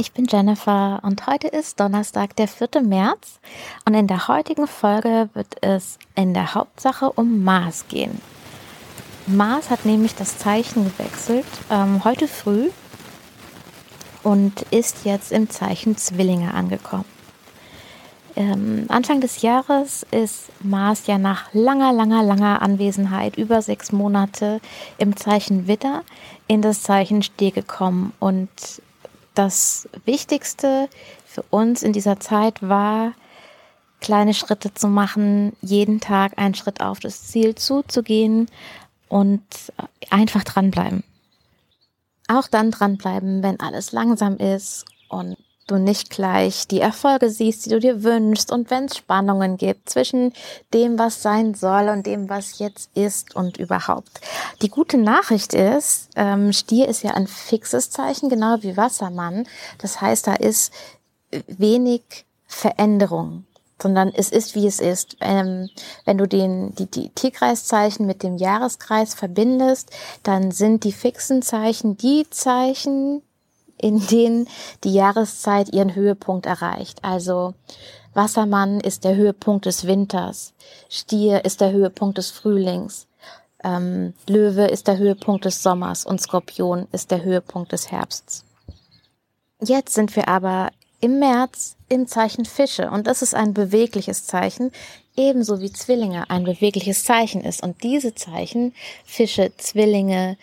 Ich bin Jennifer und heute ist Donnerstag, der 4. März und in der heutigen Folge wird es in der Hauptsache um Mars gehen. Mars hat nämlich das Zeichen gewechselt ähm, heute früh und ist jetzt im Zeichen Zwillinge angekommen. Ähm, Anfang des Jahres ist Mars ja nach langer, langer, langer Anwesenheit, über sechs Monate im Zeichen Widder, in das Zeichen Stier gekommen und das Wichtigste für uns in dieser Zeit war, kleine Schritte zu machen, jeden Tag einen Schritt auf das Ziel zuzugehen und einfach dranbleiben. Auch dann dranbleiben, wenn alles langsam ist und du nicht gleich die Erfolge siehst, die du dir wünschst und wenn es Spannungen gibt zwischen dem, was sein soll und dem, was jetzt ist und überhaupt. Die gute Nachricht ist, ähm, Stier ist ja ein fixes Zeichen, genau wie Wassermann. Das heißt, da ist wenig Veränderung sondern es ist, wie es ist. Ähm, wenn du den, die, die Tierkreiszeichen mit dem Jahreskreis verbindest, dann sind die fixen Zeichen die Zeichen, in denen die Jahreszeit ihren Höhepunkt erreicht. Also Wassermann ist der Höhepunkt des Winters, Stier ist der Höhepunkt des Frühlings, ähm, Löwe ist der Höhepunkt des Sommers und Skorpion ist der Höhepunkt des Herbsts. Jetzt sind wir aber im März im Zeichen Fische und das ist ein bewegliches Zeichen, ebenso wie Zwillinge ein bewegliches Zeichen ist. Und diese Zeichen, Fische, Zwillinge,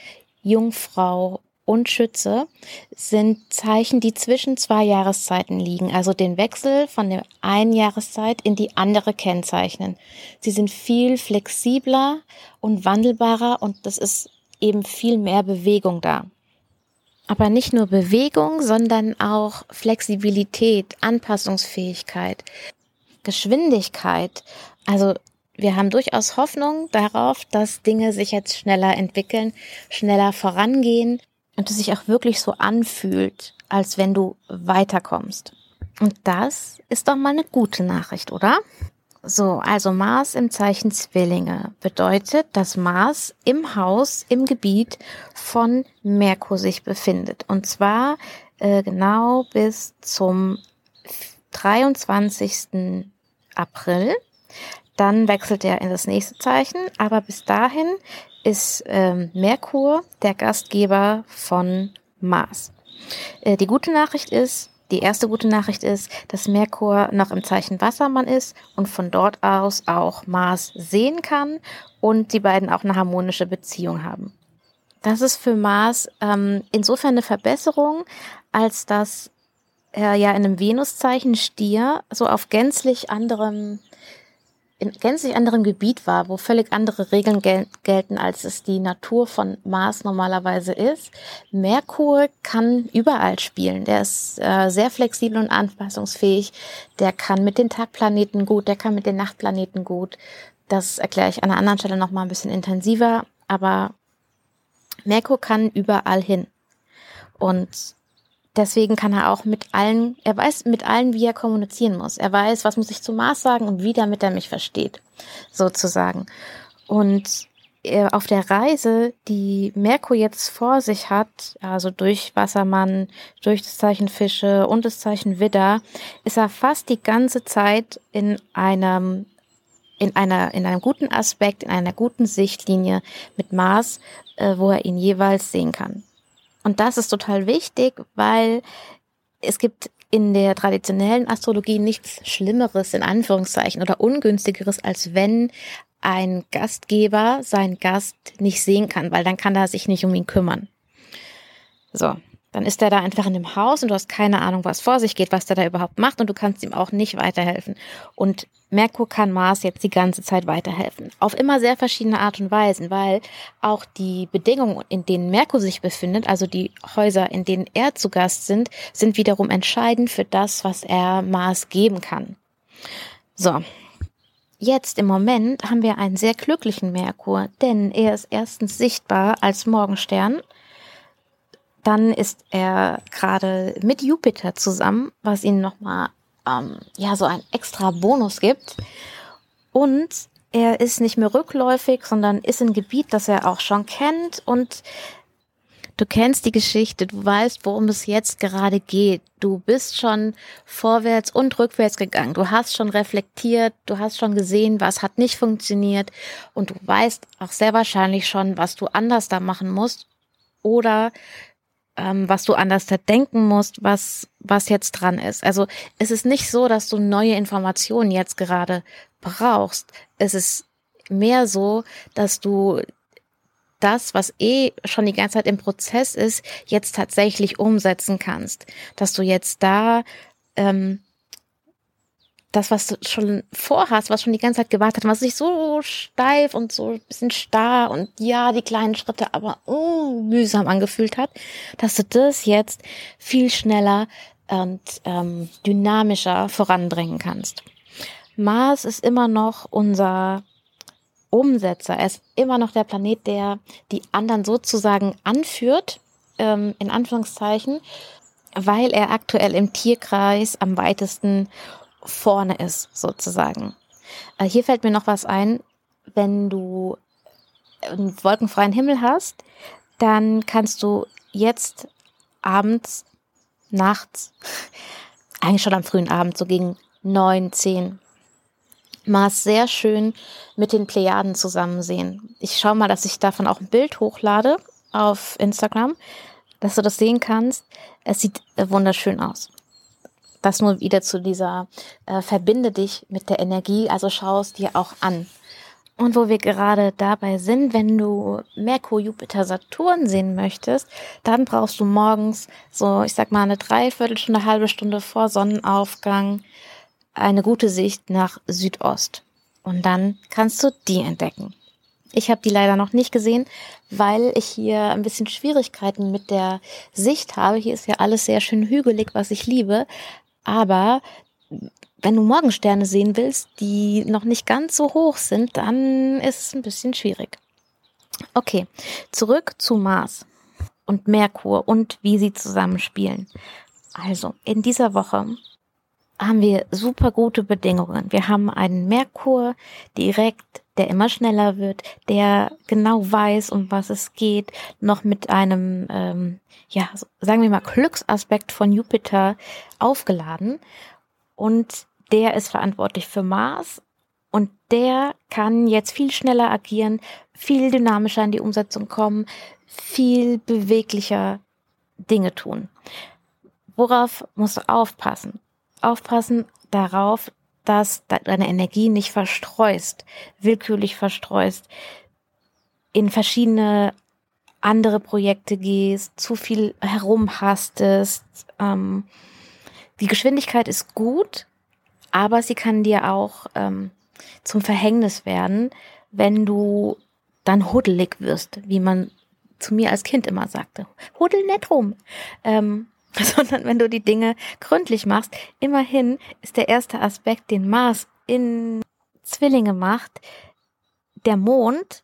Jungfrau und Schütze sind Zeichen, die zwischen zwei Jahreszeiten liegen, also den Wechsel von der einen Jahreszeit in die andere kennzeichnen. Sie sind viel flexibler und wandelbarer und das ist eben viel mehr Bewegung da. Aber nicht nur Bewegung, sondern auch Flexibilität, Anpassungsfähigkeit, Geschwindigkeit. Also wir haben durchaus Hoffnung darauf, dass Dinge sich jetzt schneller entwickeln, schneller vorangehen und es sich auch wirklich so anfühlt, als wenn du weiterkommst. Und das ist doch mal eine gute Nachricht, oder? So, also Mars im Zeichen Zwillinge bedeutet, dass Mars im Haus, im Gebiet von Merkur sich befindet. Und zwar äh, genau bis zum 23. April. Dann wechselt er in das nächste Zeichen, aber bis dahin ist ähm, Merkur der Gastgeber von Mars. Äh, die gute Nachricht ist, die erste gute Nachricht ist, dass Merkur noch im Zeichen Wassermann ist und von dort aus auch Mars sehen kann und die beiden auch eine harmonische Beziehung haben. Das ist für Mars ähm, insofern eine Verbesserung, als dass er ja in einem Venuszeichen Stier so auf gänzlich anderem in gänzlich anderem Gebiet war, wo völlig andere Regeln gel gelten, als es die Natur von Mars normalerweise ist. Merkur kann überall spielen. Der ist äh, sehr flexibel und anpassungsfähig. Der kann mit den Tagplaneten gut, der kann mit den Nachtplaneten gut. Das erkläre ich an einer anderen Stelle nochmal ein bisschen intensiver. Aber Merkur kann überall hin. Und deswegen kann er auch mit allen, er weiß mit allen, wie er kommunizieren muss. Er weiß, was muss ich zu Mars sagen und wie, damit er mich versteht, sozusagen. Und auf der Reise, die Merkur jetzt vor sich hat, also durch Wassermann, durch das Zeichen Fische und das Zeichen Widder, ist er fast die ganze Zeit in einem in einer in einem guten Aspekt, in einer guten Sichtlinie mit Mars, äh, wo er ihn jeweils sehen kann. Und das ist total wichtig, weil es gibt in der traditionellen Astrologie nichts Schlimmeres in Anführungszeichen oder ungünstigeres, als wenn ein Gastgeber seinen Gast nicht sehen kann, weil dann kann er sich nicht um ihn kümmern. So, dann ist er da einfach in dem Haus und du hast keine Ahnung, was vor sich geht, was der da überhaupt macht und du kannst ihm auch nicht weiterhelfen. Und Merkur kann Mars jetzt die ganze Zeit weiterhelfen. Auf immer sehr verschiedene Art und Weisen, weil auch die Bedingungen, in denen Merkur sich befindet, also die Häuser, in denen er zu Gast sind, sind wiederum entscheidend für das, was er Mars geben kann. So. Jetzt im Moment haben wir einen sehr glücklichen Merkur, denn er ist erstens sichtbar als Morgenstern dann ist er gerade mit Jupiter zusammen, was ihm nochmal ähm, ja so ein extra Bonus gibt. Und er ist nicht mehr rückläufig, sondern ist ein Gebiet, das er auch schon kennt und Du kennst die Geschichte, du weißt, worum es jetzt gerade geht. Du bist schon vorwärts und rückwärts gegangen. Du hast schon reflektiert, du hast schon gesehen, was hat nicht funktioniert und du weißt auch sehr wahrscheinlich schon, was du anders da machen musst oder ähm, was du anders denken musst, was, was jetzt dran ist. Also es ist nicht so, dass du neue Informationen jetzt gerade brauchst. Es ist mehr so, dass du das, was eh schon die ganze Zeit im Prozess ist, jetzt tatsächlich umsetzen kannst. Dass du jetzt da ähm, das, was du schon vorhast, was schon die ganze Zeit gewartet hat, was sich so steif und so ein bisschen starr und ja, die kleinen Schritte aber uh, mühsam angefühlt hat, dass du das jetzt viel schneller und ähm, dynamischer voranbringen kannst. Mars ist immer noch unser Umsetzer. Er ist immer noch der Planet, der die anderen sozusagen anführt, ähm, in Anführungszeichen, weil er aktuell im Tierkreis am weitesten vorne ist, sozusagen. Äh, hier fällt mir noch was ein. Wenn du einen wolkenfreien Himmel hast, dann kannst du jetzt abends, nachts, eigentlich schon am frühen Abend, so gegen neun, zehn, Mars sehr schön mit den Plejaden zusammen sehen. Ich schaue mal, dass ich davon auch ein Bild hochlade auf Instagram, dass du das sehen kannst. Es sieht wunderschön aus. Das nur wieder zu dieser äh, verbinde dich mit der Energie, also schau es dir auch an. Und wo wir gerade dabei sind, wenn du Merkur, Jupiter, Saturn sehen möchtest, dann brauchst du morgens so, ich sag mal, eine Dreiviertelstunde, halbe Stunde vor Sonnenaufgang eine gute Sicht nach Südost. Und dann kannst du die entdecken. Ich habe die leider noch nicht gesehen, weil ich hier ein bisschen Schwierigkeiten mit der Sicht habe. Hier ist ja alles sehr schön hügelig, was ich liebe. Aber wenn du Morgensterne sehen willst, die noch nicht ganz so hoch sind, dann ist es ein bisschen schwierig. Okay, zurück zu Mars und Merkur und wie sie zusammenspielen. Also, in dieser Woche haben wir super gute Bedingungen. Wir haben einen Merkur direkt, der immer schneller wird, der genau weiß, um was es geht, noch mit einem, ähm, ja, sagen wir mal, Glücksaspekt von Jupiter aufgeladen. Und der ist verantwortlich für Mars und der kann jetzt viel schneller agieren, viel dynamischer in die Umsetzung kommen, viel beweglicher Dinge tun. Worauf musst du aufpassen? aufpassen darauf, dass deine Energie nicht verstreust, willkürlich verstreust, in verschiedene andere Projekte gehst, zu viel herumhastest. Ähm, die Geschwindigkeit ist gut, aber sie kann dir auch ähm, zum Verhängnis werden, wenn du dann huddelig wirst, wie man zu mir als Kind immer sagte. Huddel nicht rum. Ähm, sondern wenn du die Dinge gründlich machst. Immerhin ist der erste Aspekt, den Mars in Zwillinge macht, der Mond.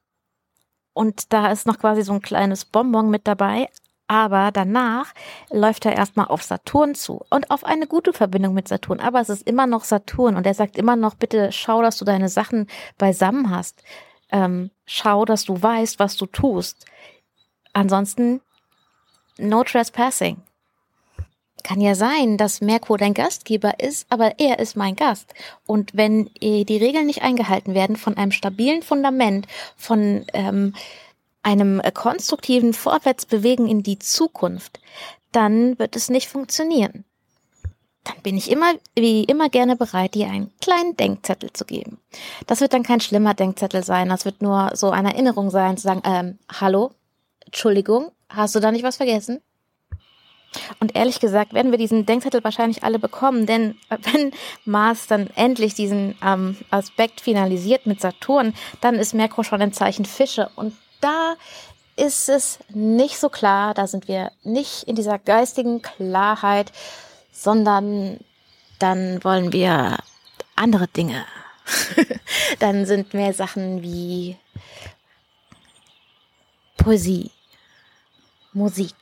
Und da ist noch quasi so ein kleines Bonbon mit dabei. Aber danach läuft er erstmal auf Saturn zu und auf eine gute Verbindung mit Saturn. Aber es ist immer noch Saturn und er sagt immer noch, bitte schau, dass du deine Sachen beisammen hast. Ähm, schau, dass du weißt, was du tust. Ansonsten no trespassing. Kann ja sein, dass Merkur dein Gastgeber ist, aber er ist mein Gast. Und wenn die Regeln nicht eingehalten werden von einem stabilen Fundament, von ähm, einem äh, konstruktiven Vorwärtsbewegen in die Zukunft, dann wird es nicht funktionieren. Dann bin ich immer, wie immer gerne bereit, dir einen kleinen Denkzettel zu geben. Das wird dann kein schlimmer Denkzettel sein. Das wird nur so eine Erinnerung sein, zu sagen, ähm, hallo, Entschuldigung, hast du da nicht was vergessen? Und ehrlich gesagt werden wir diesen Denkzettel wahrscheinlich alle bekommen, denn wenn Mars dann endlich diesen ähm, Aspekt finalisiert mit Saturn, dann ist Merkur schon ein Zeichen Fische. Und da ist es nicht so klar, da sind wir nicht in dieser geistigen Klarheit, sondern dann wollen wir andere Dinge. dann sind mehr Sachen wie Poesie, Musik,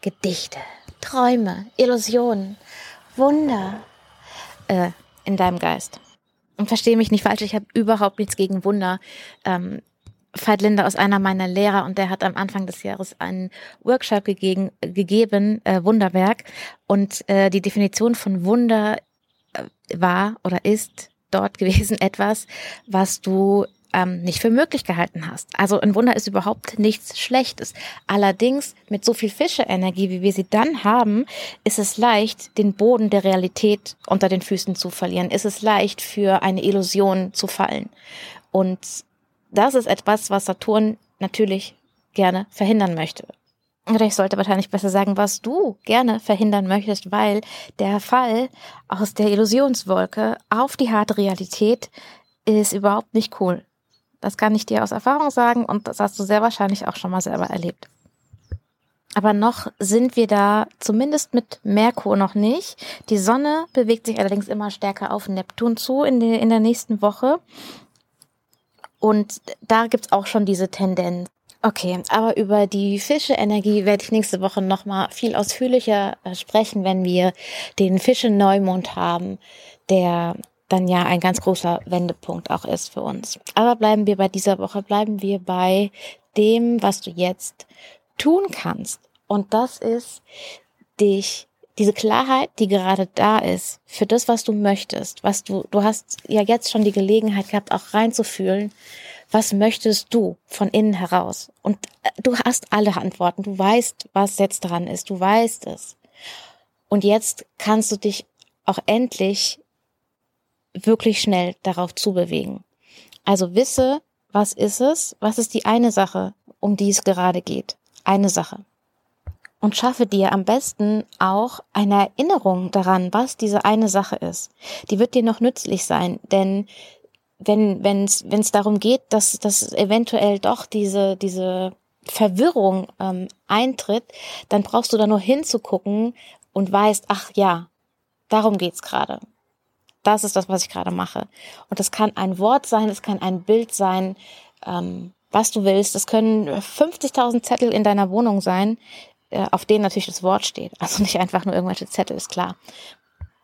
Gedichte, Träume, Illusionen, Wunder äh, in deinem Geist. Und verstehe mich nicht falsch, ich habe überhaupt nichts gegen Wunder. Ähm, Veit Linder aus einer meiner Lehrer und der hat am Anfang des Jahres einen Workshop gegeben, gegeben äh, Wunderwerk. Und äh, die Definition von Wunder äh, war oder ist dort gewesen etwas, was du ähm, nicht für möglich gehalten hast. Also ein Wunder ist überhaupt nichts Schlechtes. Allerdings mit so viel Fische-Energie, wie wir sie dann haben, ist es leicht, den Boden der Realität unter den Füßen zu verlieren. Ist es leicht, für eine Illusion zu fallen. Und das ist etwas, was Saturn natürlich gerne verhindern möchte. Oder ich sollte wahrscheinlich besser sagen, was du gerne verhindern möchtest, weil der Fall aus der Illusionswolke auf die harte Realität ist überhaupt nicht cool. Das kann ich dir aus Erfahrung sagen und das hast du sehr wahrscheinlich auch schon mal selber erlebt. Aber noch sind wir da zumindest mit Merkur noch nicht. Die Sonne bewegt sich allerdings immer stärker auf Neptun zu in, der in der nächsten Woche. Und da gibt's auch schon diese Tendenz. Okay, aber über die Fische-Energie werde ich nächste Woche nochmal viel ausführlicher äh, sprechen, wenn wir den Fische-Neumond haben, der dann ja ein ganz großer Wendepunkt auch ist für uns. Aber bleiben wir bei dieser Woche, bleiben wir bei dem, was du jetzt tun kannst. Und das ist, dich diese Klarheit, die gerade da ist, für das, was du möchtest, was du, du hast ja jetzt schon die Gelegenheit gehabt, auch reinzufühlen, was möchtest du von innen heraus? Und äh, du hast alle Antworten, du weißt, was jetzt dran ist, du weißt es. Und jetzt kannst du dich auch endlich wirklich schnell darauf zubewegen. Also wisse, was ist es? Was ist die eine Sache, um die es gerade geht? Eine Sache und schaffe dir am besten auch eine Erinnerung daran, was diese eine Sache ist. Die wird dir noch nützlich sein, denn wenn wenn es darum geht, dass dass eventuell doch diese diese Verwirrung ähm, eintritt, dann brauchst du da nur hinzugucken und weißt, ach ja, darum geht's gerade. Das ist das, was ich gerade mache. Und das kann ein Wort sein, es kann ein Bild sein, ähm, was du willst. Das können 50.000 Zettel in deiner Wohnung sein, äh, auf denen natürlich das Wort steht. Also nicht einfach nur irgendwelche Zettel, ist klar.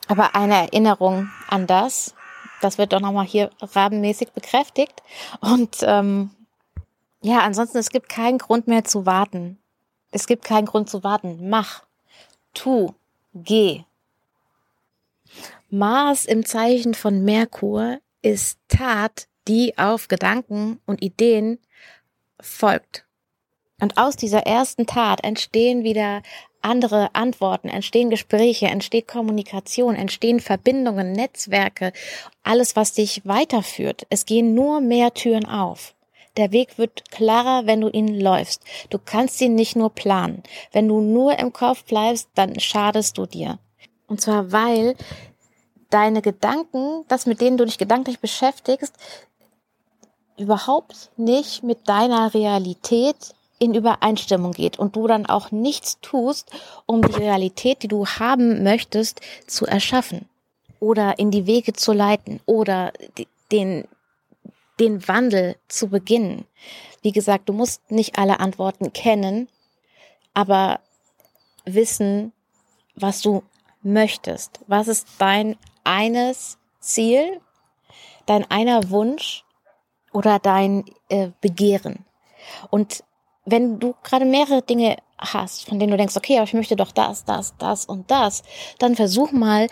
Aber eine Erinnerung an das, das wird doch nochmal hier rabenmäßig bekräftigt. Und ähm, ja, ansonsten, es gibt keinen Grund mehr zu warten. Es gibt keinen Grund zu warten. Mach, tu, geh. Mars im Zeichen von Merkur ist Tat, die auf Gedanken und Ideen folgt. Und aus dieser ersten Tat entstehen wieder andere Antworten, entstehen Gespräche, entsteht Kommunikation, entstehen Verbindungen, Netzwerke, alles, was dich weiterführt. Es gehen nur mehr Türen auf. Der Weg wird klarer, wenn du ihn läufst. Du kannst ihn nicht nur planen. Wenn du nur im Kopf bleibst, dann schadest du dir. Und zwar, weil deine Gedanken, das mit denen du dich gedanklich beschäftigst, überhaupt nicht mit deiner Realität in Übereinstimmung geht und du dann auch nichts tust, um die Realität, die du haben möchtest, zu erschaffen oder in die Wege zu leiten oder den, den Wandel zu beginnen. Wie gesagt, du musst nicht alle Antworten kennen, aber wissen, was du möchtest. Was ist dein eines Ziel, dein einer Wunsch oder dein äh, Begehren? Und wenn du gerade mehrere Dinge hast, von denen du denkst, okay, aber ich möchte doch das, das, das und das, dann versuch mal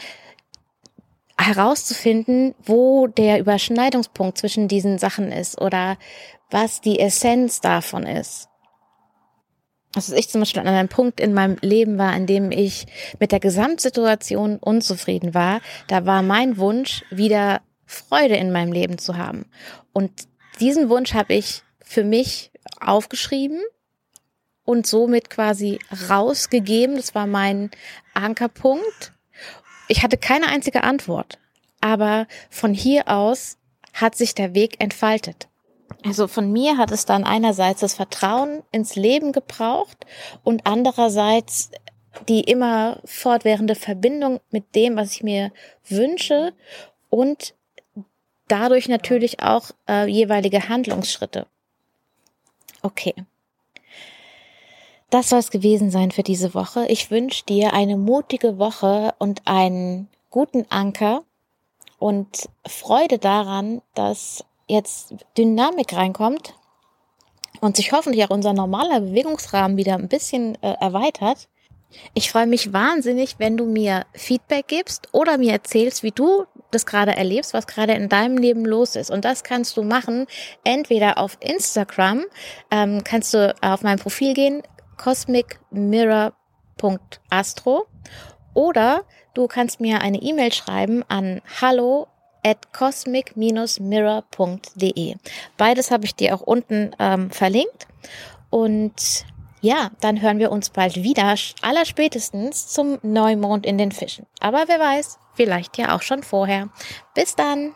herauszufinden, wo der Überschneidungspunkt zwischen diesen Sachen ist oder was die Essenz davon ist. Also ich zum Beispiel an einem Punkt in meinem Leben war, in dem ich mit der Gesamtsituation unzufrieden war, da war mein Wunsch, wieder Freude in meinem Leben zu haben. Und diesen Wunsch habe ich für mich aufgeschrieben und somit quasi rausgegeben. Das war mein Ankerpunkt. Ich hatte keine einzige Antwort, aber von hier aus hat sich der Weg entfaltet. Also von mir hat es dann einerseits das Vertrauen ins Leben gebraucht und andererseits die immer fortwährende Verbindung mit dem, was ich mir wünsche und dadurch natürlich auch äh, jeweilige Handlungsschritte. Okay. Das soll es gewesen sein für diese Woche. Ich wünsche dir eine mutige Woche und einen guten Anker und Freude daran, dass jetzt Dynamik reinkommt und sich hoffentlich auch unser normaler Bewegungsrahmen wieder ein bisschen äh, erweitert. Ich freue mich wahnsinnig, wenn du mir Feedback gibst oder mir erzählst, wie du das gerade erlebst, was gerade in deinem Leben los ist. Und das kannst du machen, entweder auf Instagram, ähm, kannst du auf mein Profil gehen, cosmicmirror.astro oder du kannst mir eine E-Mail schreiben an hallo at cosmic-mirror.de. Beides habe ich dir auch unten ähm, verlinkt. Und ja, dann hören wir uns bald wieder, allerspätestens zum Neumond in den Fischen. Aber wer weiß, vielleicht ja auch schon vorher. Bis dann!